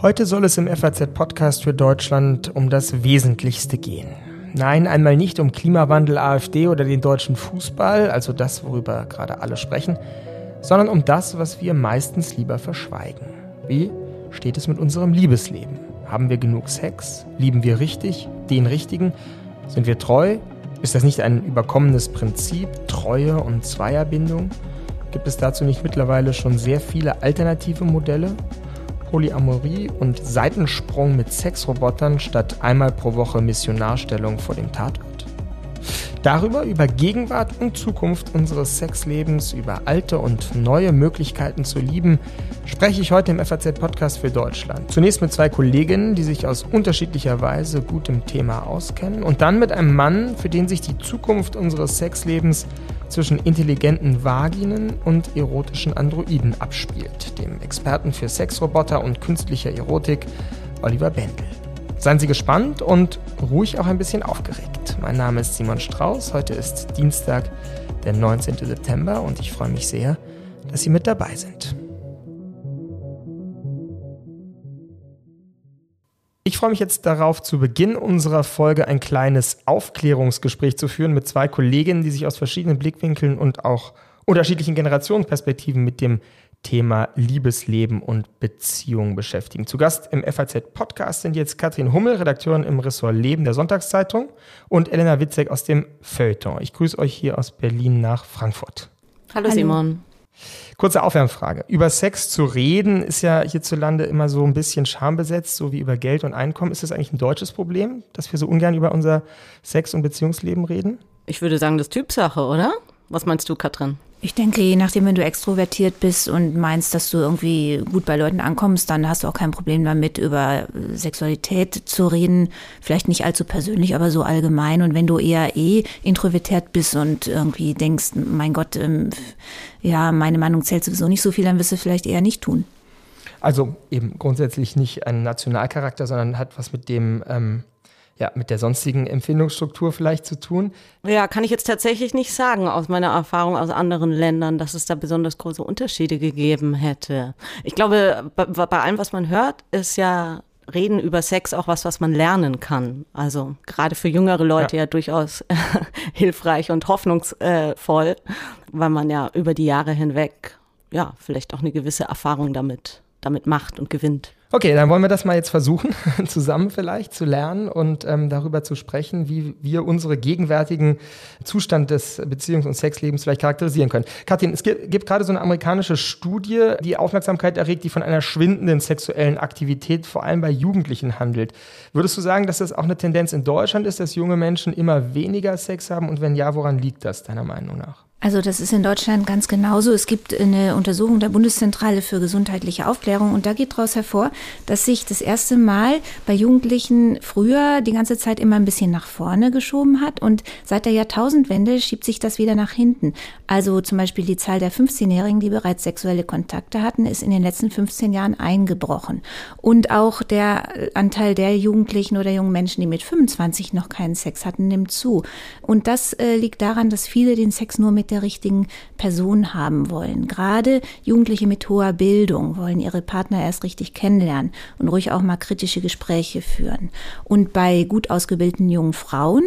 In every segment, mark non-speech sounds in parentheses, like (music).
Heute soll es im FAZ-Podcast für Deutschland um das Wesentlichste gehen. Nein, einmal nicht um Klimawandel, AfD oder den deutschen Fußball, also das, worüber gerade alle sprechen, sondern um das, was wir meistens lieber verschweigen. Wie steht es mit unserem Liebesleben? Haben wir genug Sex? Lieben wir richtig? Den richtigen? Sind wir treu? Ist das nicht ein überkommenes Prinzip, Treue und Zweierbindung? Gibt es dazu nicht mittlerweile schon sehr viele alternative Modelle? Polyamorie und Seitensprung mit Sexrobotern statt einmal pro Woche Missionarstellung vor dem Tatort. Darüber, über Gegenwart und Zukunft unseres Sexlebens, über alte und neue Möglichkeiten zu lieben, spreche ich heute im FAZ-Podcast für Deutschland. Zunächst mit zwei Kolleginnen, die sich aus unterschiedlicher Weise gut im Thema auskennen, und dann mit einem Mann, für den sich die Zukunft unseres Sexlebens zwischen intelligenten Vaginen und erotischen Androiden abspielt, dem Experten für Sexroboter und künstlicher Erotik, Oliver Bendel. Seien Sie gespannt und ruhig auch ein bisschen aufgeregt. Mein Name ist Simon Strauß. Heute ist Dienstag, der 19. September und ich freue mich sehr, dass Sie mit dabei sind. Ich freue mich jetzt darauf, zu Beginn unserer Folge ein kleines Aufklärungsgespräch zu führen mit zwei Kolleginnen, die sich aus verschiedenen Blickwinkeln und auch unterschiedlichen Generationsperspektiven mit dem Thema Liebesleben und Beziehung beschäftigen. Zu Gast im FAZ-Podcast sind jetzt Katrin Hummel, Redakteurin im Ressort Leben der Sonntagszeitung und Elena Witzek aus dem Feuilleton. Ich grüße euch hier aus Berlin nach Frankfurt. Hallo, Hallo. Simon. Kurze Aufwärmfrage. Über Sex zu reden ist ja hierzulande immer so ein bisschen schambesetzt, so wie über Geld und Einkommen. Ist das eigentlich ein deutsches Problem, dass wir so ungern über unser Sex- und Beziehungsleben reden? Ich würde sagen, das ist Typsache, oder? Was meinst du, Katrin? Ich denke, je nachdem, wenn du extrovertiert bist und meinst, dass du irgendwie gut bei Leuten ankommst, dann hast du auch kein Problem damit, über Sexualität zu reden. Vielleicht nicht allzu persönlich, aber so allgemein. Und wenn du eher eh introvertiert bist und irgendwie denkst, mein Gott, ähm, ja, meine Meinung zählt sowieso nicht so viel, dann wirst du vielleicht eher nicht tun. Also eben grundsätzlich nicht ein Nationalcharakter, sondern hat was mit dem ähm, ja, mit der sonstigen Empfindungsstruktur vielleicht zu tun? Ja, kann ich jetzt tatsächlich nicht sagen aus meiner Erfahrung aus anderen Ländern, dass es da besonders große Unterschiede gegeben hätte. Ich glaube, bei, bei allem, was man hört, ist ja Reden über Sex auch was, was man lernen kann. Also gerade für jüngere Leute ja, ja durchaus (laughs) hilfreich und hoffnungsvoll, weil man ja über die Jahre hinweg ja vielleicht auch eine gewisse Erfahrung damit, damit macht und gewinnt. Okay, dann wollen wir das mal jetzt versuchen, (laughs) zusammen vielleicht zu lernen und ähm, darüber zu sprechen, wie wir unsere gegenwärtigen Zustand des Beziehungs- und Sexlebens vielleicht charakterisieren können. Katrin, es gibt, gibt gerade so eine amerikanische Studie, die Aufmerksamkeit erregt, die von einer schwindenden sexuellen Aktivität vor allem bei Jugendlichen handelt. Würdest du sagen, dass das auch eine Tendenz in Deutschland ist, dass junge Menschen immer weniger Sex haben? Und wenn ja, woran liegt das deiner Meinung nach? Also das ist in Deutschland ganz genauso. Es gibt eine Untersuchung der Bundeszentrale für gesundheitliche Aufklärung und da geht daraus hervor, dass sich das erste Mal bei Jugendlichen früher die ganze Zeit immer ein bisschen nach vorne geschoben hat und seit der Jahrtausendwende schiebt sich das wieder nach hinten. Also zum Beispiel die Zahl der 15-Jährigen, die bereits sexuelle Kontakte hatten, ist in den letzten 15 Jahren eingebrochen. Und auch der Anteil der Jugendlichen oder jungen Menschen, die mit 25 noch keinen Sex hatten, nimmt zu. Und das äh, liegt daran, dass viele den Sex nur mit der richtigen Person haben wollen. Gerade Jugendliche mit hoher Bildung wollen ihre Partner erst richtig kennenlernen und ruhig auch mal kritische Gespräche führen. Und bei gut ausgebildeten jungen Frauen,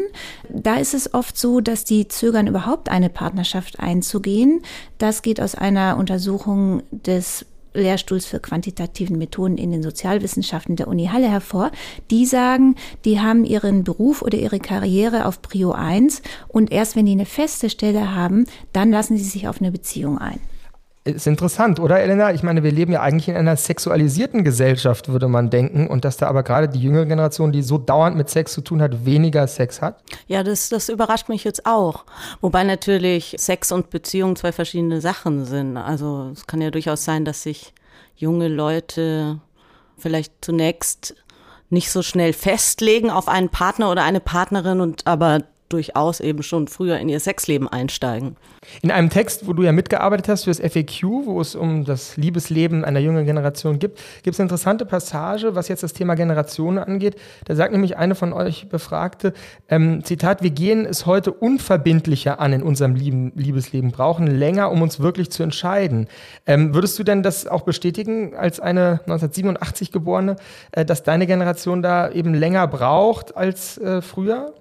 da ist es oft so, dass die zögern, überhaupt eine Partnerschaft einzugehen. Das geht aus einer Untersuchung des Lehrstuhls für quantitativen Methoden in den Sozialwissenschaften der Uni Halle hervor. Die sagen, die haben ihren Beruf oder ihre Karriere auf Prio 1 und erst wenn die eine feste Stelle haben, dann lassen sie sich auf eine Beziehung ein. Ist interessant, oder Elena? Ich meine, wir leben ja eigentlich in einer sexualisierten Gesellschaft, würde man denken. Und dass da aber gerade die jüngere Generation, die so dauernd mit Sex zu tun hat, weniger Sex hat? Ja, das, das überrascht mich jetzt auch. Wobei natürlich Sex und Beziehung zwei verschiedene Sachen sind. Also es kann ja durchaus sein, dass sich junge Leute vielleicht zunächst nicht so schnell festlegen auf einen Partner oder eine Partnerin und aber durchaus eben schon früher in ihr Sexleben einsteigen. In einem Text, wo du ja mitgearbeitet hast für das FAQ, wo es um das Liebesleben einer jungen Generation gibt, gibt es eine interessante Passage, was jetzt das Thema Generation angeht. Da sagt nämlich eine von euch Befragte, ähm, Zitat, wir gehen es heute unverbindlicher an in unserem Lieben, Liebesleben, brauchen länger, um uns wirklich zu entscheiden. Ähm, würdest du denn das auch bestätigen als eine 1987 geborene, äh, dass deine Generation da eben länger braucht als äh, früher?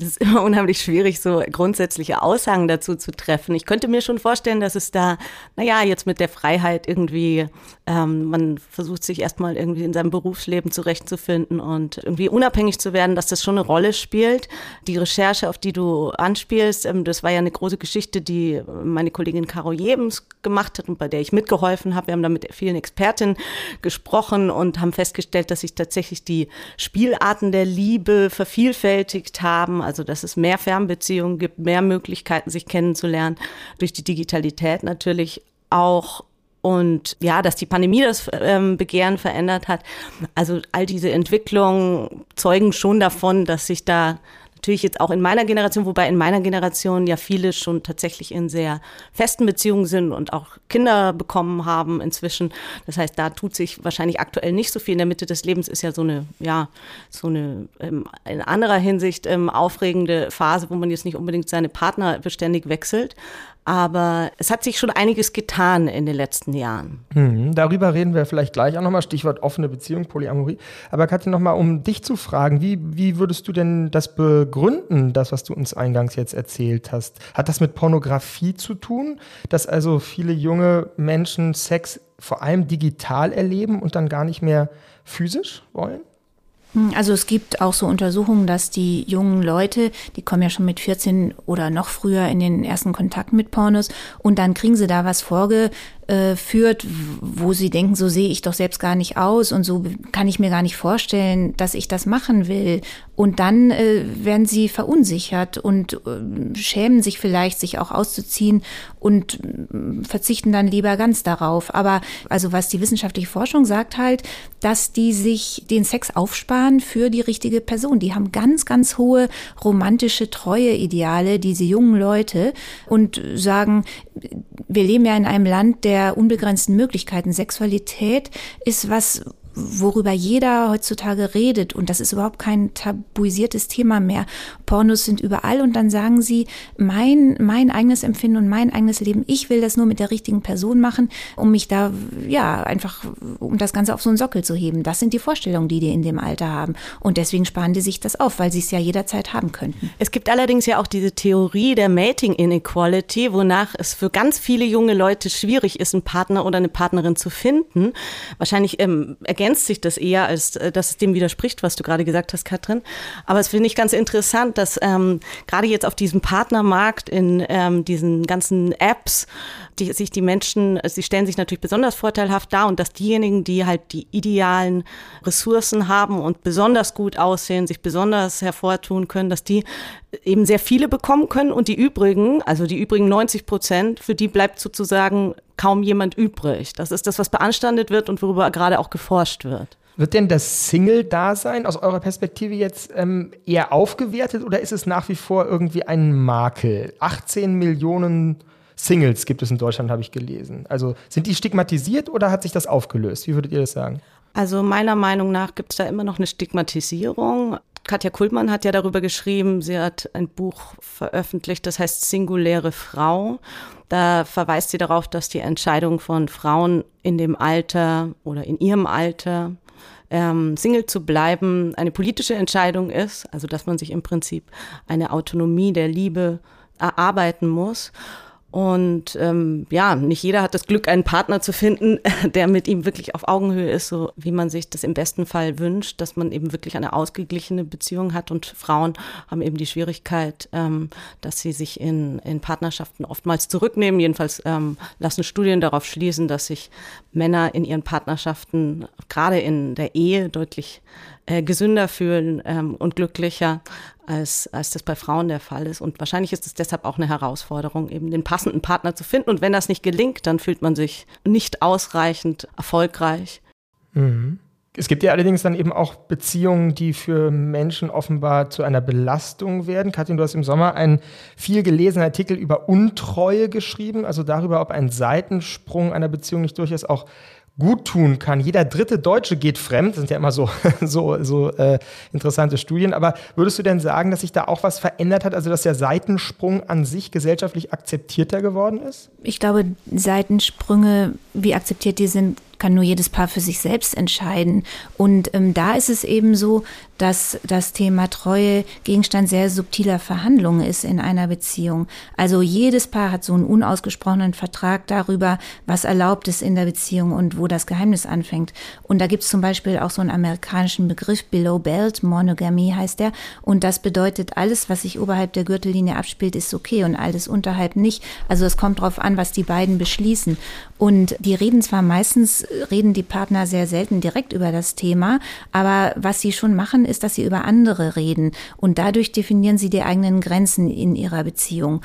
Es ist immer unheimlich schwierig, so grundsätzliche Aussagen dazu zu treffen. Ich könnte mir schon vorstellen, dass es da, naja, jetzt mit der Freiheit irgendwie, ähm, man versucht sich erstmal irgendwie in seinem Berufsleben zurechtzufinden und irgendwie unabhängig zu werden, dass das schon eine Rolle spielt. Die Recherche, auf die du anspielst, ähm, das war ja eine große Geschichte, die meine Kollegin Caro Jebens gemacht hat und bei der ich mitgeholfen habe. Wir haben da mit vielen Expertinnen gesprochen und haben festgestellt, dass sich tatsächlich die Spielarten der Liebe vervielfältigt haben also dass es mehr Fernbeziehungen gibt, mehr Möglichkeiten, sich kennenzulernen, durch die Digitalität natürlich auch und ja, dass die Pandemie das ähm, Begehren verändert hat. Also all diese Entwicklungen zeugen schon davon, dass sich da natürlich jetzt auch in meiner Generation, wobei in meiner Generation ja viele schon tatsächlich in sehr festen Beziehungen sind und auch Kinder bekommen haben inzwischen. Das heißt, da tut sich wahrscheinlich aktuell nicht so viel. In der Mitte des Lebens ist ja so eine, ja, so eine ähm, in anderer Hinsicht ähm, aufregende Phase, wo man jetzt nicht unbedingt seine Partner beständig wechselt. Aber es hat sich schon einiges getan in den letzten Jahren. Mhm, darüber reden wir vielleicht gleich auch nochmal. Stichwort offene Beziehung, Polyamorie. Aber Katja, nochmal, um dich zu fragen, wie, wie würdest du denn das begründen, das, was du uns eingangs jetzt erzählt hast? Hat das mit Pornografie zu tun, dass also viele junge Menschen Sex vor allem digital erleben und dann gar nicht mehr physisch wollen? Hm, also es gibt auch so Untersuchungen, dass die jungen Leute, die kommen ja schon mit 14 oder noch früher in den ersten Kontakt mit Pornos und dann kriegen sie da was vorge äh, führt, wo sie denken, so sehe ich doch selbst gar nicht aus und so kann ich mir gar nicht vorstellen, dass ich das machen will. Und dann äh, werden sie verunsichert und äh, schämen sich vielleicht, sich auch auszuziehen und äh, verzichten dann lieber ganz darauf. Aber also was die wissenschaftliche Forschung sagt halt, dass die sich den Sex aufsparen für die richtige Person. Die haben ganz, ganz hohe romantische Treueideale, diese jungen Leute und sagen, wir leben ja in einem Land der unbegrenzten Möglichkeiten. Sexualität ist was, worüber jeder heutzutage redet und das ist überhaupt kein tabuisiertes Thema mehr. Pornos sind überall und dann sagen sie, mein, mein eigenes Empfinden und mein eigenes Leben, ich will das nur mit der richtigen Person machen, um mich da, ja, einfach, um das Ganze auf so einen Sockel zu heben. Das sind die Vorstellungen, die die in dem Alter haben. Und deswegen sparen die sich das auf, weil sie es ja jederzeit haben könnten. Es gibt allerdings ja auch diese Theorie der Mating Inequality, wonach es für ganz viele junge Leute schwierig ist, einen Partner oder eine Partnerin zu finden. Wahrscheinlich ähm, ergänzt sich das eher, als äh, dass es dem widerspricht, was du gerade gesagt hast, Katrin. Aber es finde ich ganz interessant, dass ähm, gerade jetzt auf diesem Partnermarkt in ähm, diesen ganzen Apps, die sich die Menschen, sie stellen sich natürlich besonders vorteilhaft dar und dass diejenigen, die halt die idealen Ressourcen haben und besonders gut aussehen, sich besonders hervortun können, dass die eben sehr viele bekommen können und die übrigen, also die übrigen 90 Prozent, für die bleibt sozusagen kaum jemand übrig. Das ist das, was beanstandet wird und worüber gerade auch geforscht wird. Wird denn das Single-Dasein aus eurer Perspektive jetzt ähm, eher aufgewertet oder ist es nach wie vor irgendwie ein Makel? 18 Millionen Singles gibt es in Deutschland, habe ich gelesen. Also sind die stigmatisiert oder hat sich das aufgelöst? Wie würdet ihr das sagen? Also meiner Meinung nach gibt es da immer noch eine Stigmatisierung. Katja Kultmann hat ja darüber geschrieben, sie hat ein Buch veröffentlicht, das heißt Singuläre Frau. Da verweist sie darauf, dass die Entscheidung von Frauen in dem Alter oder in ihrem Alter ähm, Single zu bleiben eine politische Entscheidung ist, also dass man sich im Prinzip eine Autonomie der Liebe erarbeiten muss. Und ähm, ja, nicht jeder hat das Glück, einen Partner zu finden, (laughs) der mit ihm wirklich auf Augenhöhe ist, so wie man sich das im besten Fall wünscht, dass man eben wirklich eine ausgeglichene Beziehung hat. Und Frauen haben eben die Schwierigkeit, ähm, dass sie sich in, in Partnerschaften oftmals zurücknehmen. Jedenfalls ähm, lassen Studien darauf schließen, dass sich Männer in ihren Partnerschaften, gerade in der Ehe, deutlich äh, gesünder fühlen ähm, und glücklicher, als, als das bei Frauen der Fall ist. Und wahrscheinlich ist es deshalb auch eine Herausforderung, eben den passenden Partner zu finden. Und wenn das nicht gelingt, dann fühlt man sich nicht ausreichend erfolgreich. Mhm. Es gibt ja allerdings dann eben auch Beziehungen, die für Menschen offenbar zu einer Belastung werden. Katrin, du hast im Sommer einen viel gelesenen Artikel über Untreue geschrieben, also darüber, ob ein Seitensprung einer Beziehung nicht durchaus auch gut tun kann. Jeder dritte Deutsche geht fremd. Das sind ja immer so, (laughs) so, so äh, interessante Studien. Aber würdest du denn sagen, dass sich da auch was verändert hat? Also, dass der Seitensprung an sich gesellschaftlich akzeptierter geworden ist? Ich glaube, Seitensprünge, wie akzeptiert die sind, kann nur jedes Paar für sich selbst entscheiden. Und ähm, da ist es eben so, dass das Thema Treue Gegenstand sehr subtiler Verhandlungen ist in einer Beziehung. Also jedes Paar hat so einen unausgesprochenen Vertrag darüber, was erlaubt ist in der Beziehung und wo das Geheimnis anfängt. Und da gibt es zum Beispiel auch so einen amerikanischen Begriff, Below Belt, Monogamie heißt der. Und das bedeutet, alles, was sich oberhalb der Gürtellinie abspielt, ist okay und alles unterhalb nicht. Also es kommt darauf an, was die beiden beschließen. Und die reden zwar meistens reden die Partner sehr selten direkt über das Thema, aber was sie schon machen, ist, dass sie über andere reden. Und dadurch definieren sie die eigenen Grenzen in ihrer Beziehung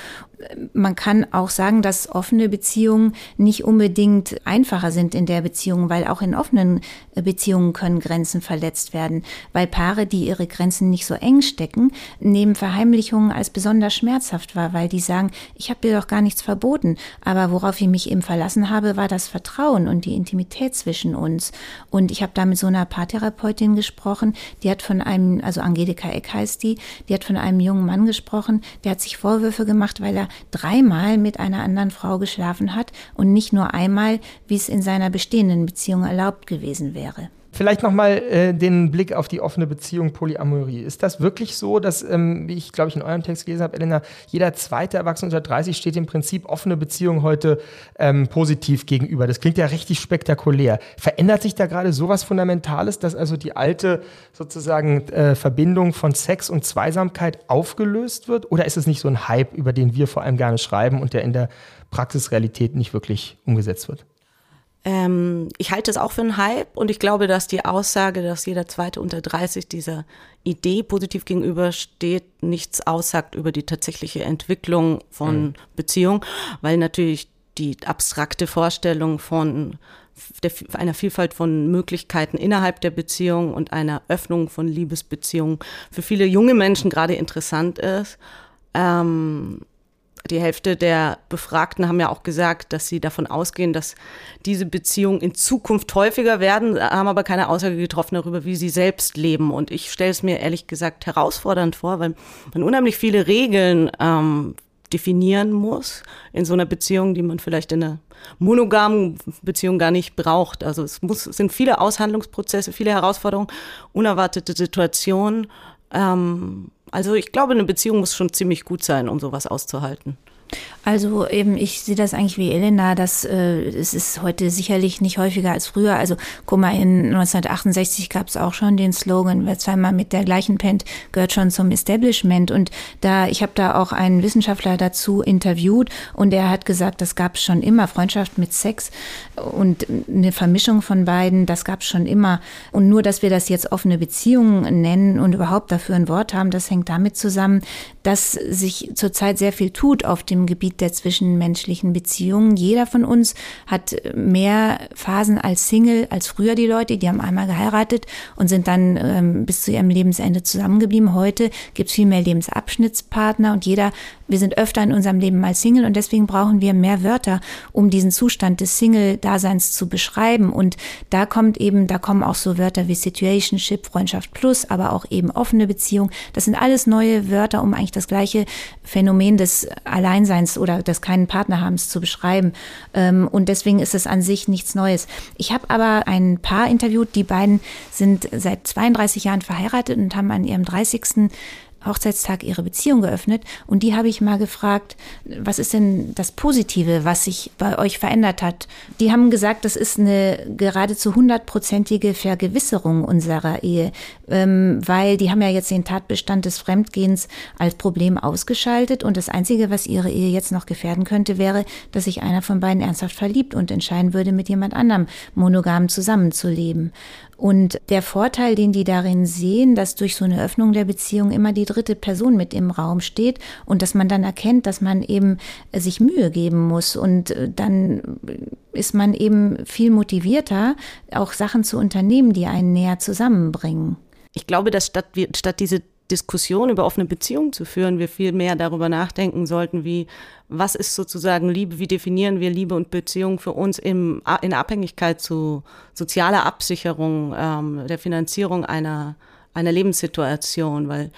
man kann auch sagen, dass offene Beziehungen nicht unbedingt einfacher sind in der Beziehung, weil auch in offenen äh, Beziehungen können Grenzen verletzt werden, weil Paare, die ihre Grenzen nicht so eng stecken, nehmen Verheimlichungen als besonders schmerzhaft wahr, weil die sagen, ich habe dir doch gar nichts verboten, aber worauf ich mich eben verlassen habe, war das Vertrauen und die Intimität zwischen uns. Und ich habe da mit so einer Paartherapeutin gesprochen, die hat von einem, also Angelika Eck heißt die, die hat von einem jungen Mann gesprochen, der hat sich Vorwürfe gemacht, weil er dreimal mit einer anderen Frau geschlafen hat und nicht nur einmal, wie es in seiner bestehenden Beziehung erlaubt gewesen wäre. Vielleicht nochmal äh, den Blick auf die offene Beziehung Polyamorie. Ist das wirklich so, dass, ähm, wie ich glaube ich in eurem Text gelesen habe, Elena, jeder zweite Erwachsene unter 30 steht im Prinzip offene Beziehung heute ähm, positiv gegenüber? Das klingt ja richtig spektakulär. Verändert sich da gerade sowas Fundamentales, dass also die alte sozusagen äh, Verbindung von Sex und Zweisamkeit aufgelöst wird? Oder ist es nicht so ein Hype, über den wir vor allem gerne schreiben und der in der Praxisrealität nicht wirklich umgesetzt wird? Ähm, ich halte es auch für einen Hype und ich glaube, dass die Aussage, dass jeder Zweite unter 30 dieser Idee positiv gegenübersteht, nichts aussagt über die tatsächliche Entwicklung von mhm. Beziehung, weil natürlich die abstrakte Vorstellung von der, einer Vielfalt von Möglichkeiten innerhalb der Beziehung und einer Öffnung von Liebesbeziehungen für viele junge Menschen gerade interessant ist. Ähm, die Hälfte der Befragten haben ja auch gesagt, dass sie davon ausgehen, dass diese Beziehungen in Zukunft häufiger werden, haben aber keine Aussage getroffen darüber, wie sie selbst leben. Und ich stelle es mir ehrlich gesagt herausfordernd vor, weil man unheimlich viele Regeln ähm, definieren muss in so einer Beziehung, die man vielleicht in einer monogamen Beziehung gar nicht braucht. Also es muss, es sind viele Aushandlungsprozesse, viele Herausforderungen, unerwartete Situationen. Ähm, also ich glaube, eine Beziehung muss schon ziemlich gut sein, um sowas auszuhalten. Also eben, ich sehe das eigentlich wie Elena, dass äh, es ist heute sicherlich nicht häufiger als früher. Also guck mal, in 1968 gab es auch schon den Slogan, wer zweimal mit der gleichen pennt, gehört schon zum Establishment. Und da, ich habe da auch einen Wissenschaftler dazu interviewt und er hat gesagt, das gab es schon immer, Freundschaft mit Sex und eine Vermischung von beiden, das gab es schon immer. Und nur, dass wir das jetzt offene Beziehungen nennen und überhaupt dafür ein Wort haben, das hängt damit zusammen, dass sich zurzeit sehr viel tut auf dem Gebiet der zwischenmenschlichen Beziehungen. Jeder von uns hat mehr Phasen als Single als früher die Leute, die haben einmal geheiratet und sind dann ähm, bis zu ihrem Lebensende zusammengeblieben. Heute gibt es viel mehr Lebensabschnittspartner und jeder wir sind öfter in unserem Leben mal Single und deswegen brauchen wir mehr Wörter, um diesen Zustand des Single-Daseins zu beschreiben. Und da kommt eben, da kommen auch so Wörter wie Situationship, Freundschaft plus, aber auch eben offene Beziehung. Das sind alles neue Wörter, um eigentlich das gleiche Phänomen des Alleinseins oder des keinen Partnerhabens zu beschreiben. Ähm, und deswegen ist es an sich nichts Neues. Ich habe aber ein Paar interviewt, die beiden sind seit 32 Jahren verheiratet und haben an ihrem 30. Hochzeitstag ihre Beziehung geöffnet und die habe ich mal gefragt, was ist denn das Positive, was sich bei euch verändert hat? Die haben gesagt, das ist eine geradezu hundertprozentige Vergewisserung unserer Ehe, ähm, weil die haben ja jetzt den Tatbestand des Fremdgehens als Problem ausgeschaltet und das Einzige, was ihre Ehe jetzt noch gefährden könnte, wäre, dass sich einer von beiden ernsthaft verliebt und entscheiden würde, mit jemand anderem monogam zusammenzuleben. Und der Vorteil, den die darin sehen, dass durch so eine Öffnung der Beziehung immer die dritte Person mit im Raum steht und dass man dann erkennt, dass man eben sich Mühe geben muss und äh, dann ist man eben viel motivierter, auch Sachen zu unternehmen, die einen näher zusammenbringen. Ich glaube, dass statt, statt diese Diskussion über offene Beziehungen zu führen, wir viel mehr darüber nachdenken sollten, wie, was ist sozusagen Liebe, wie definieren wir Liebe und Beziehung für uns im, in Abhängigkeit zu sozialer Absicherung, ähm, der Finanzierung einer, einer Lebenssituation, weil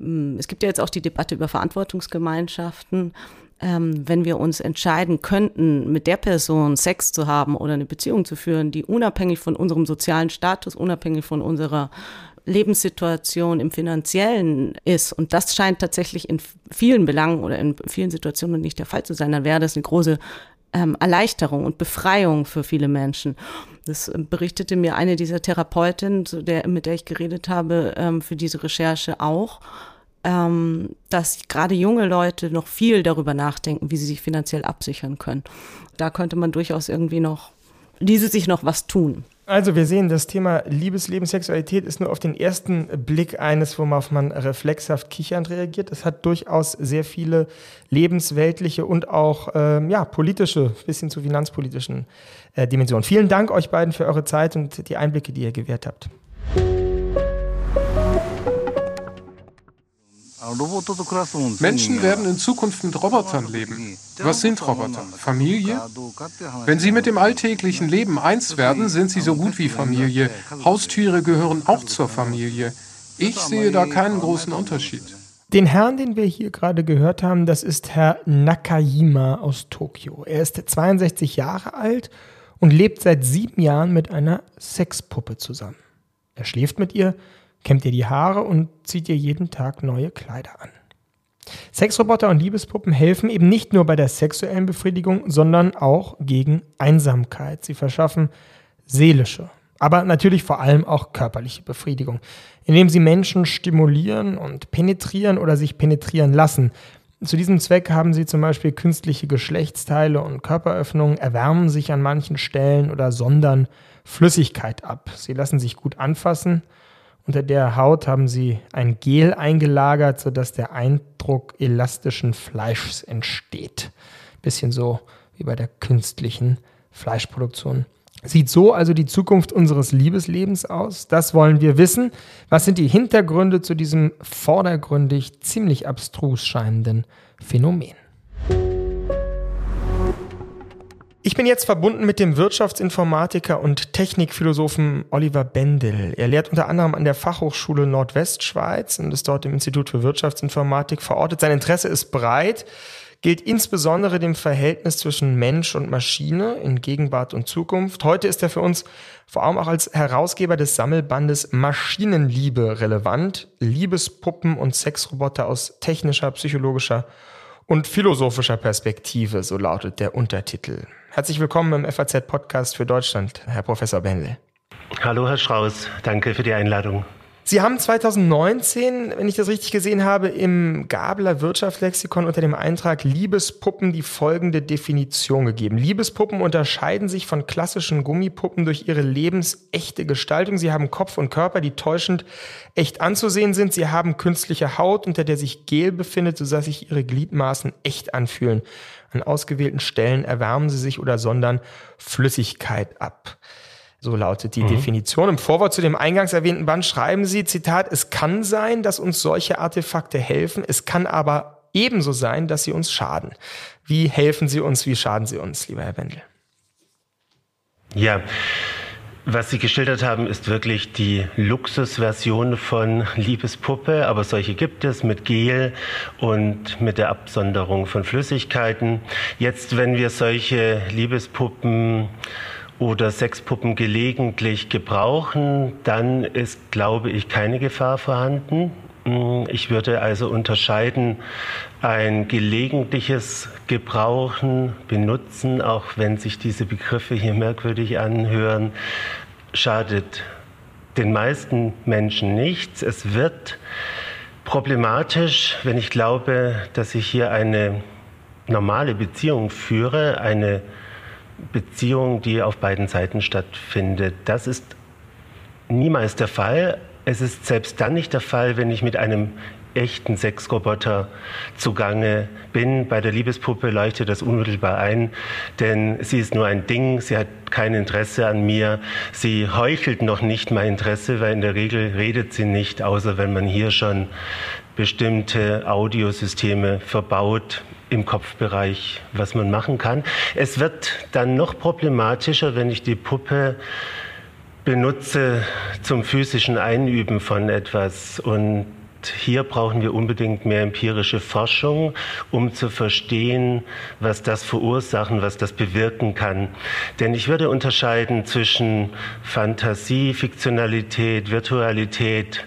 ähm, es gibt ja jetzt auch die Debatte über Verantwortungsgemeinschaften. Ähm, wenn wir uns entscheiden könnten, mit der Person Sex zu haben oder eine Beziehung zu führen, die unabhängig von unserem sozialen Status, unabhängig von unserer Lebenssituation im finanziellen ist, und das scheint tatsächlich in vielen Belangen oder in vielen Situationen nicht der Fall zu sein, dann wäre das eine große ähm, Erleichterung und Befreiung für viele Menschen. Das ähm, berichtete mir eine dieser Therapeutinnen, der, mit der ich geredet habe, ähm, für diese Recherche auch, ähm, dass gerade junge Leute noch viel darüber nachdenken, wie sie sich finanziell absichern können. Da könnte man durchaus irgendwie noch, ließe sich noch was tun. Also wir sehen, das Thema Liebesleben, Sexualität ist nur auf den ersten Blick eines, worauf man reflexhaft kichernd reagiert. Es hat durchaus sehr viele lebensweltliche und auch ähm, ja, politische, bis hin zu finanzpolitischen äh, Dimensionen. Vielen Dank euch beiden für eure Zeit und die Einblicke, die ihr gewährt habt. Menschen werden in Zukunft mit Robotern leben. Was sind Roboter? Familie? Wenn sie mit dem alltäglichen Leben eins werden, sind sie so gut wie Familie. Haustiere gehören auch zur Familie. Ich sehe da keinen großen Unterschied. Den Herrn, den wir hier gerade gehört haben, das ist Herr Nakajima aus Tokio. Er ist 62 Jahre alt und lebt seit sieben Jahren mit einer Sexpuppe zusammen. Er schläft mit ihr, kämmt ihr die Haare und zieht ihr jeden Tag neue Kleider an. Sexroboter und Liebespuppen helfen eben nicht nur bei der sexuellen Befriedigung, sondern auch gegen Einsamkeit. Sie verschaffen seelische, aber natürlich vor allem auch körperliche Befriedigung, indem sie Menschen stimulieren und penetrieren oder sich penetrieren lassen. Zu diesem Zweck haben sie zum Beispiel künstliche Geschlechtsteile und Körperöffnungen, erwärmen sich an manchen Stellen oder sondern Flüssigkeit ab. Sie lassen sich gut anfassen unter der Haut haben sie ein Gel eingelagert, sodass der Eindruck elastischen Fleischs entsteht. Bisschen so wie bei der künstlichen Fleischproduktion. Sieht so also die Zukunft unseres Liebeslebens aus? Das wollen wir wissen. Was sind die Hintergründe zu diesem vordergründig ziemlich abstrus scheinenden Phänomen? Ich bin jetzt verbunden mit dem Wirtschaftsinformatiker und Technikphilosophen Oliver Bendel. Er lehrt unter anderem an der Fachhochschule Nordwestschweiz und ist dort im Institut für Wirtschaftsinformatik verortet. Sein Interesse ist breit, gilt insbesondere dem Verhältnis zwischen Mensch und Maschine in Gegenwart und Zukunft. Heute ist er für uns vor allem auch als Herausgeber des Sammelbandes Maschinenliebe relevant. Liebespuppen und Sexroboter aus technischer, psychologischer und philosophischer Perspektive, so lautet der Untertitel. Herzlich willkommen im FAZ-Podcast für Deutschland, Herr Professor Bendel. Hallo, Herr Strauß. Danke für die Einladung. Sie haben 2019, wenn ich das richtig gesehen habe, im Gabler Wirtschaftslexikon unter dem Eintrag Liebespuppen die folgende Definition gegeben. Liebespuppen unterscheiden sich von klassischen Gummipuppen durch ihre lebensechte Gestaltung. Sie haben Kopf und Körper, die täuschend echt anzusehen sind. Sie haben künstliche Haut, unter der sich Gel befindet, sodass sich ihre Gliedmaßen echt anfühlen. An ausgewählten Stellen erwärmen sie sich oder sondern Flüssigkeit ab. So lautet die mhm. Definition. Im Vorwort zu dem eingangs erwähnten Band schreiben Sie, Zitat, es kann sein, dass uns solche Artefakte helfen, es kann aber ebenso sein, dass sie uns schaden. Wie helfen sie uns, wie schaden sie uns, lieber Herr Wendel? Ja, was Sie geschildert haben, ist wirklich die Luxusversion von Liebespuppe, aber solche gibt es mit Gel und mit der Absonderung von Flüssigkeiten. Jetzt, wenn wir solche Liebespuppen oder Sexpuppen gelegentlich gebrauchen, dann ist, glaube ich, keine Gefahr vorhanden. Ich würde also unterscheiden ein gelegentliches Gebrauchen, Benutzen, auch wenn sich diese Begriffe hier merkwürdig anhören, schadet den meisten Menschen nichts. Es wird problematisch, wenn ich glaube, dass ich hier eine normale Beziehung führe, eine Beziehung, die auf beiden Seiten stattfindet. Das ist niemals der Fall. Es ist selbst dann nicht der Fall, wenn ich mit einem echten Sexroboter zugange bin. Bei der Liebespuppe leuchtet das unmittelbar ein, denn sie ist nur ein Ding, sie hat kein Interesse an mir, sie heuchelt noch nicht mein Interesse, weil in der Regel redet sie nicht, außer wenn man hier schon bestimmte Audiosysteme verbaut im Kopfbereich, was man machen kann. Es wird dann noch problematischer, wenn ich die Puppe benutze zum physischen Einüben von etwas und hier brauchen wir unbedingt mehr empirische Forschung, um zu verstehen, was das verursachen, was das bewirken kann. Denn ich würde unterscheiden zwischen Fantasie, Fiktionalität, Virtualität,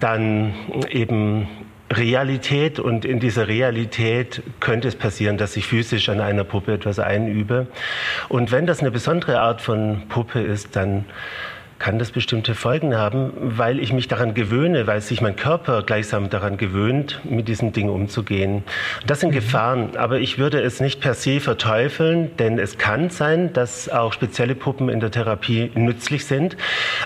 dann eben Realität und in dieser Realität könnte es passieren, dass ich physisch an einer Puppe etwas einübe. Und wenn das eine besondere Art von Puppe ist, dann kann das bestimmte Folgen haben, weil ich mich daran gewöhne, weil sich mein Körper gleichsam daran gewöhnt, mit diesem Ding umzugehen. Das sind mhm. Gefahren, aber ich würde es nicht per se verteufeln, denn es kann sein, dass auch spezielle Puppen in der Therapie nützlich sind,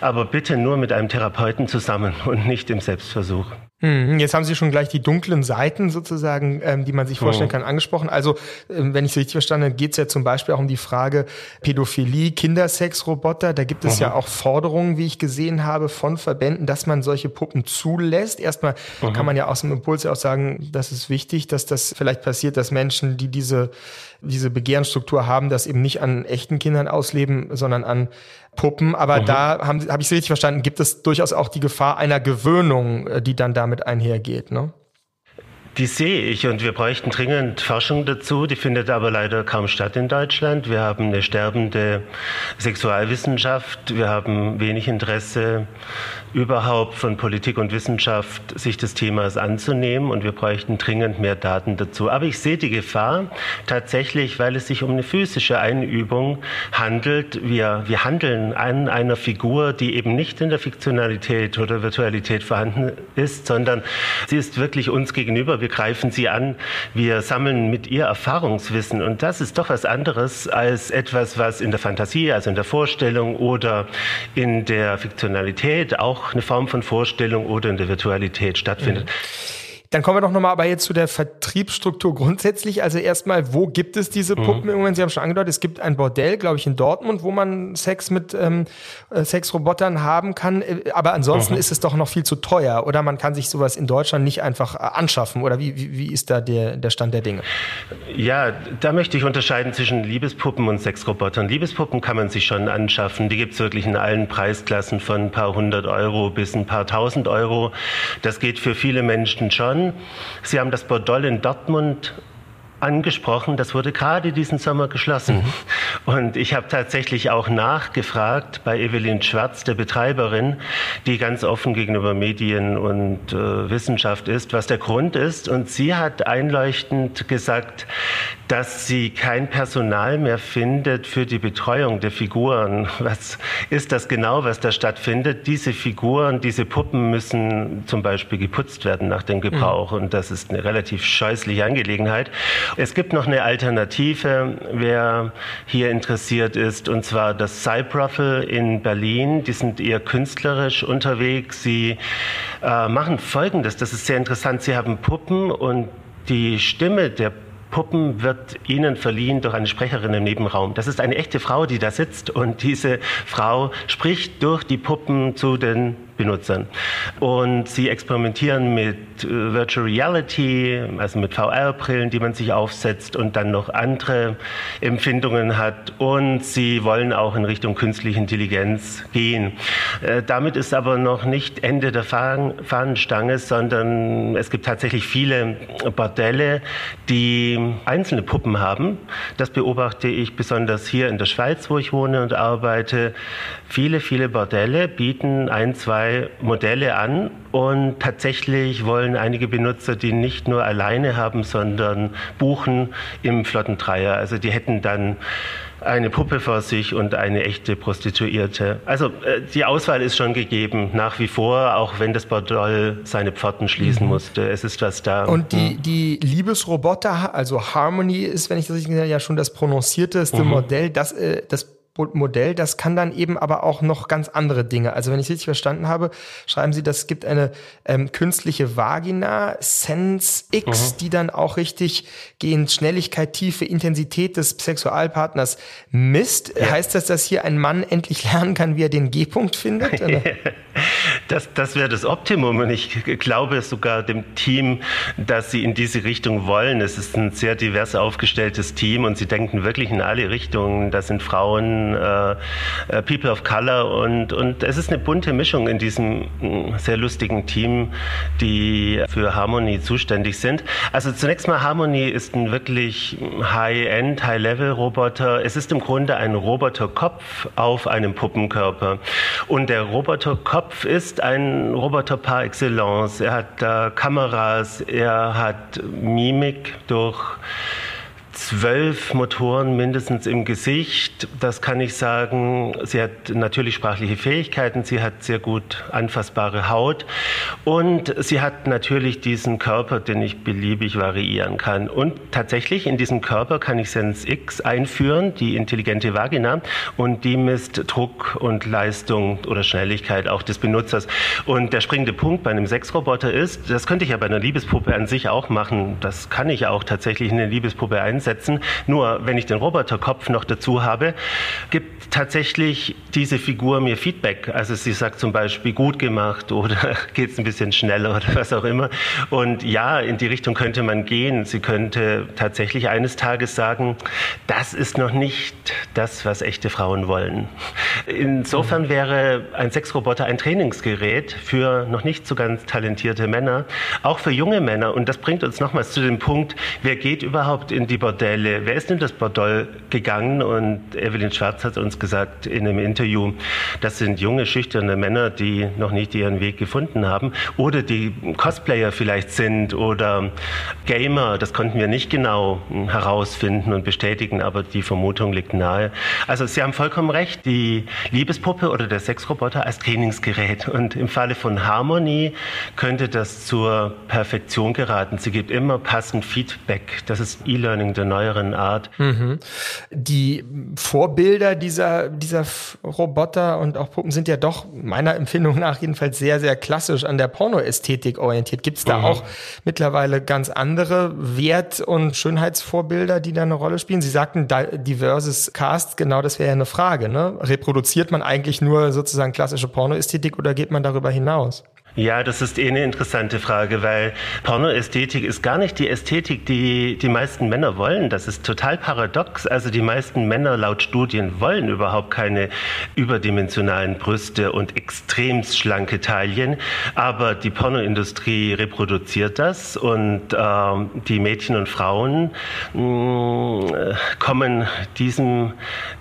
aber bitte nur mit einem Therapeuten zusammen und nicht im Selbstversuch. Mhm, jetzt haben Sie schon gleich die dunklen Seiten sozusagen, ähm, die man sich vorstellen kann, angesprochen. Also, ähm, wenn ich es richtig verstanden habe, geht es ja zum Beispiel auch um die Frage Pädophilie, Kindersexroboter. Da gibt es Aha. ja auch Forderungen, wie ich gesehen habe, von Verbänden, dass man solche Puppen zulässt. Erstmal Aha. kann man ja aus dem Impuls auch sagen, das ist wichtig, dass das vielleicht passiert, dass Menschen, die diese, diese Begehrensstruktur haben, das eben nicht an echten Kindern ausleben, sondern an Puppen, aber mhm. da habe hab ich es richtig verstanden, gibt es durchaus auch die Gefahr einer Gewöhnung, äh, die dann damit einhergeht, ne? Die sehe ich und wir bräuchten dringend Forschung dazu. Die findet aber leider kaum statt in Deutschland. Wir haben eine sterbende Sexualwissenschaft. Wir haben wenig Interesse überhaupt von Politik und Wissenschaft, sich des Themas anzunehmen und wir bräuchten dringend mehr Daten dazu. Aber ich sehe die Gefahr tatsächlich, weil es sich um eine physische Einübung handelt. Wir, wir handeln an einer Figur, die eben nicht in der Fiktionalität oder Virtualität vorhanden ist, sondern sie ist wirklich uns gegenüber. Wir greifen sie an, wir sammeln mit ihr Erfahrungswissen und das ist doch was anderes als etwas, was in der Fantasie, also in der Vorstellung oder in der Fiktionalität auch auch eine Form von Vorstellung oder in der Virtualität stattfindet. Mhm. Dann kommen wir doch nochmal aber jetzt zu der Vertriebsstruktur grundsätzlich. Also erstmal, wo gibt es diese mhm. Puppen? Mhm. Sie haben schon angedeutet, es gibt ein Bordell, glaube ich, in Dortmund, wo man Sex mit ähm, äh, Sexrobotern haben kann. Äh, aber ansonsten mhm. ist es doch noch viel zu teuer. Oder man kann sich sowas in Deutschland nicht einfach äh, anschaffen. Oder wie, wie, wie ist da der, der Stand der Dinge? Ja, da möchte ich unterscheiden zwischen Liebespuppen und Sexrobotern. Liebespuppen kann man sich schon anschaffen. Die gibt es wirklich in allen Preisklassen von ein paar hundert Euro bis ein paar tausend Euro. Das geht für viele Menschen schon an. Sie haben das Bordoll in Dortmund angesprochen, das wurde gerade diesen Sommer geschlossen. Mhm. Und ich habe tatsächlich auch nachgefragt bei Evelyn Schwarz, der Betreiberin, die ganz offen gegenüber Medien und äh, Wissenschaft ist, was der Grund ist. Und sie hat einleuchtend gesagt, dass sie kein Personal mehr findet für die Betreuung der Figuren. Was ist das genau, was da stattfindet? Diese Figuren, diese Puppen müssen zum Beispiel geputzt werden nach dem Gebrauch. Mhm. Und das ist eine relativ scheußliche Angelegenheit. Es gibt noch eine Alternative, wer hier interessiert ist, und zwar das Cypruffle in Berlin. Die sind eher künstlerisch unterwegs. Sie äh, machen Folgendes, das ist sehr interessant. Sie haben Puppen und die Stimme der Puppen wird ihnen verliehen durch eine Sprecherin im Nebenraum. Das ist eine echte Frau, die da sitzt und diese Frau spricht durch die Puppen zu den Benutzern. Und sie experimentieren mit äh, Virtual Reality, also mit VR-Brillen, die man sich aufsetzt und dann noch andere Empfindungen hat. Und sie wollen auch in Richtung künstliche Intelligenz gehen. Äh, damit ist aber noch nicht Ende der Fahnenstange, sondern es gibt tatsächlich viele Bordelle, die einzelne Puppen haben. Das beobachte ich besonders hier in der Schweiz, wo ich wohne und arbeite. Viele, viele Bordelle bieten ein, zwei zwei Modelle an und tatsächlich wollen einige Benutzer die nicht nur alleine haben, sondern buchen im Flottendreier. Also die hätten dann eine Puppe vor sich und eine echte Prostituierte. Also äh, die Auswahl ist schon gegeben, nach wie vor, auch wenn das Bordell seine Pforten schließen mhm. musste. Es ist was da. Und die, die Liebesroboter, also Harmony ist, wenn ich das richtig ja schon das prononcierteste mhm. Modell, das, äh, das Modell, das kann dann eben aber auch noch ganz andere Dinge. Also wenn ich richtig verstanden habe, schreiben Sie, das gibt eine ähm, künstliche Vagina, Sense X, mhm. die dann auch richtig gehend Schnelligkeit, Tiefe, Intensität des Sexualpartners misst. Ja. Heißt das, dass hier ein Mann endlich lernen kann, wie er den G-Punkt findet? (laughs) das das wäre das Optimum und ich glaube sogar dem Team, dass sie in diese Richtung wollen. Es ist ein sehr divers aufgestelltes Team und sie denken wirklich in alle Richtungen. Das sind Frauen, äh, äh, People of Color und, und es ist eine bunte Mischung in diesem mm, sehr lustigen Team, die für Harmony zuständig sind. Also zunächst mal Harmony ist ein wirklich High-End, High-Level-Roboter. Es ist im Grunde ein Roboterkopf auf einem Puppenkörper. Und der Roboterkopf ist ein Roboter par excellence. Er hat äh, Kameras, er hat Mimik durch zwölf Motoren mindestens im Gesicht. Das kann ich sagen. Sie hat natürlich sprachliche Fähigkeiten, sie hat sehr gut anfassbare Haut und sie hat natürlich diesen Körper, den ich beliebig variieren kann. Und tatsächlich in diesem Körper kann ich Sense X einführen, die intelligente Vagina, und die misst Druck und Leistung oder Schnelligkeit auch des Benutzers. Und der springende Punkt bei einem Sexroboter ist, das könnte ich ja bei einer Liebespuppe an sich auch machen. Das kann ich auch tatsächlich in eine Liebespuppe einsetzen setzen. Nur wenn ich den Roboterkopf noch dazu habe, gibt tatsächlich diese Figur mir Feedback. Also sie sagt zum Beispiel gut gemacht oder (laughs) geht es ein bisschen schneller oder was auch immer. Und ja, in die Richtung könnte man gehen. Sie könnte tatsächlich eines Tages sagen, das ist noch nicht das, was echte Frauen wollen. Insofern wäre ein Sexroboter ein Trainingsgerät für noch nicht so ganz talentierte Männer, auch für junge Männer. Und das bringt uns nochmals zu dem Punkt, wer geht überhaupt in die Bordelle Bordelle. Wer ist in das Bordell gegangen? Und Evelyn Schwarz hat uns gesagt in einem Interview, das sind junge, schüchterne Männer, die noch nicht ihren Weg gefunden haben oder die Cosplayer vielleicht sind oder Gamer. Das konnten wir nicht genau herausfinden und bestätigen, aber die Vermutung liegt nahe. Also Sie haben vollkommen recht, die Liebespuppe oder der Sexroboter als Trainingsgerät. Und im Falle von Harmony könnte das zur Perfektion geraten. Sie gibt immer passend Feedback. Das ist E-Learning der neueren Art. Mhm. Die Vorbilder dieser, dieser Roboter und auch Puppen sind ja doch meiner Empfindung nach jedenfalls sehr, sehr klassisch an der Pornoästhetik orientiert. Gibt es da mhm. auch mittlerweile ganz andere Wert- und Schönheitsvorbilder, die da eine Rolle spielen? Sie sagten diverses Cast, genau das wäre ja eine Frage. Ne? Reproduziert man eigentlich nur sozusagen klassische Pornoästhetik oder geht man darüber hinaus? Ja, das ist eh eine interessante Frage, weil Pornoästhetik ist gar nicht die Ästhetik, die die meisten Männer wollen. Das ist total paradox. Also die meisten Männer laut Studien wollen überhaupt keine überdimensionalen Brüste und extrem schlanke Taillen. Aber die Pornoindustrie reproduziert das und äh, die Mädchen und Frauen mh, mm, kommen diesem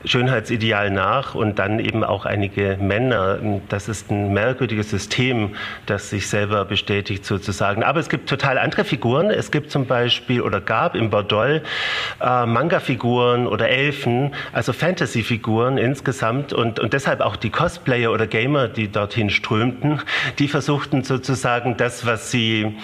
Schönheitsideal nach und dann eben auch einige Männer. Das ist ein merkwürdiges System das sich selber bestätigt sozusagen. Aber es gibt total andere Figuren. Es gibt zum Beispiel oder gab im Bordeaux äh, Manga-Figuren oder Elfen, also Fantasy-Figuren insgesamt und, und deshalb auch die Cosplayer oder Gamer, die dorthin strömten, die versuchten sozusagen das, was sie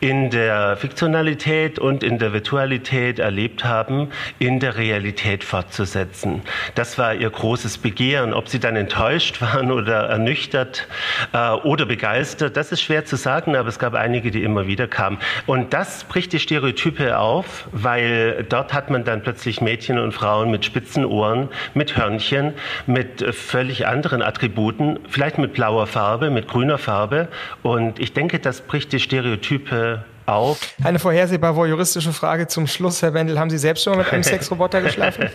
in der Fiktionalität und in der Virtualität erlebt haben, in der Realität fortzusetzen. Das war ihr großes Begehren. Ob sie dann enttäuscht (laughs) waren oder ernüchtert äh, oder begeistert, das ist schwer zu sagen, aber es gab einige, die immer wieder kamen. Und das bricht die Stereotype auf, weil dort hat man dann plötzlich Mädchen und Frauen mit spitzen Ohren, mit Hörnchen, mit völlig anderen Attributen, vielleicht mit blauer Farbe, mit grüner Farbe. Und ich denke, das bricht die Stereotype auf. Eine vorhersehbar voyeuristische Frage zum Schluss, Herr Wendel. Haben Sie selbst schon mal mit einem (laughs) Sexroboter geschlafen?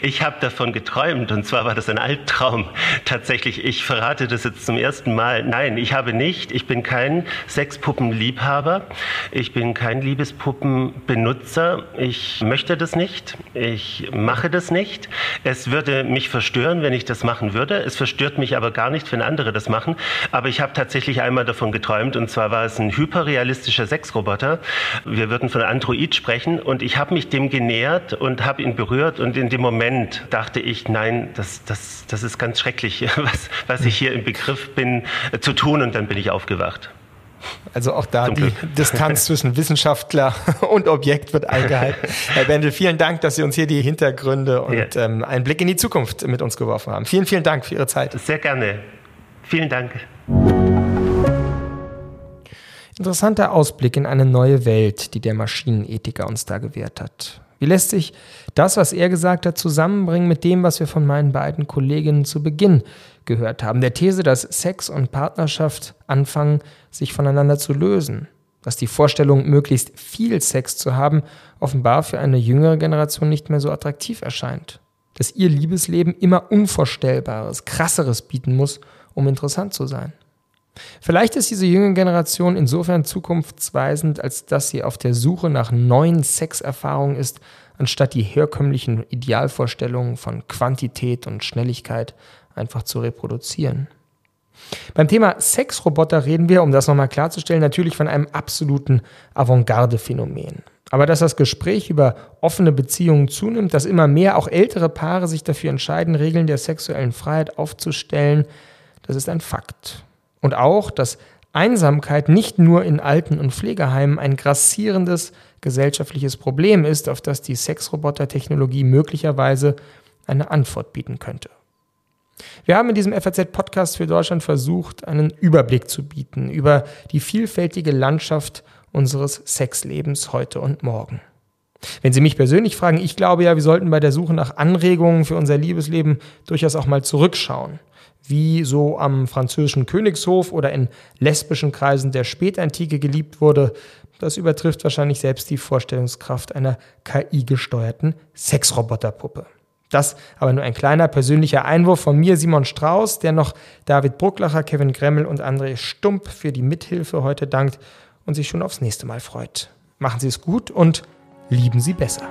ich habe davon geträumt und zwar war das ein Albtraum. Tatsächlich, ich verrate das jetzt zum ersten Mal. Nein, ich habe nicht. Ich bin kein Sexpuppenliebhaber. Ich bin kein Liebespuppenbenutzer. Ich möchte das nicht. Ich mache das nicht. Es würde mich verstören, wenn ich das machen würde. Es verstört mich aber gar nicht, wenn andere das machen. Aber ich habe tatsächlich einmal davon geträumt und zwar war es ein hyperrealistischer realistischer Sexroboter. Wir würden von Android sprechen und ich habe mich dem genähert und habe ihn berührt und in dem Moment dachte ich, nein, das, das, das ist ganz schrecklich, (laughs) was, was ich hier im Begriff bin äh, zu tun und dann bin ich aufgewacht. Also auch da Zum die Glück. Distanz (laughs) zwischen Wissenschaftler (laughs) und Objekt wird eingehalten. Herr Bendel, vielen Dank, dass Sie uns hier die Hintergründe und ja. ähm, einen Blick in die Zukunft mit uns geworfen haben. Vielen, vielen Dank für Ihre Zeit. Sehr gerne. Vielen Dank. Interessanter Ausblick in eine neue Welt, die der Maschinenethiker uns da gewährt hat. Wie lässt sich das, was er gesagt hat, zusammenbringen mit dem, was wir von meinen beiden Kolleginnen zu Beginn gehört haben? Der These, dass Sex und Partnerschaft anfangen, sich voneinander zu lösen. Dass die Vorstellung, möglichst viel Sex zu haben, offenbar für eine jüngere Generation nicht mehr so attraktiv erscheint. Dass ihr Liebesleben immer Unvorstellbares, Krasseres bieten muss, um interessant zu sein. Vielleicht ist diese junge Generation insofern zukunftsweisend, als dass sie auf der Suche nach neuen Sexerfahrungen ist, anstatt die herkömmlichen Idealvorstellungen von Quantität und Schnelligkeit einfach zu reproduzieren. Beim Thema Sexroboter reden wir, um das nochmal klarzustellen, natürlich von einem absoluten Avantgarde-Phänomen. Aber dass das Gespräch über offene Beziehungen zunimmt, dass immer mehr auch ältere Paare sich dafür entscheiden, Regeln der sexuellen Freiheit aufzustellen, das ist ein Fakt. Und auch, dass Einsamkeit nicht nur in Alten- und Pflegeheimen ein grassierendes gesellschaftliches Problem ist, auf das die Sexroboter-Technologie möglicherweise eine Antwort bieten könnte. Wir haben in diesem FAZ-Podcast für Deutschland versucht, einen Überblick zu bieten über die vielfältige Landschaft unseres Sexlebens heute und morgen. Wenn Sie mich persönlich fragen, ich glaube ja, wir sollten bei der Suche nach Anregungen für unser Liebesleben durchaus auch mal zurückschauen wie so am französischen Königshof oder in lesbischen Kreisen der Spätantike geliebt wurde, das übertrifft wahrscheinlich selbst die Vorstellungskraft einer KI-gesteuerten Sexroboterpuppe. Das aber nur ein kleiner persönlicher Einwurf von mir, Simon Strauß, der noch David Brucklacher, Kevin Gremmel und André Stump für die Mithilfe heute dankt und sich schon aufs nächste Mal freut. Machen Sie es gut und lieben Sie besser.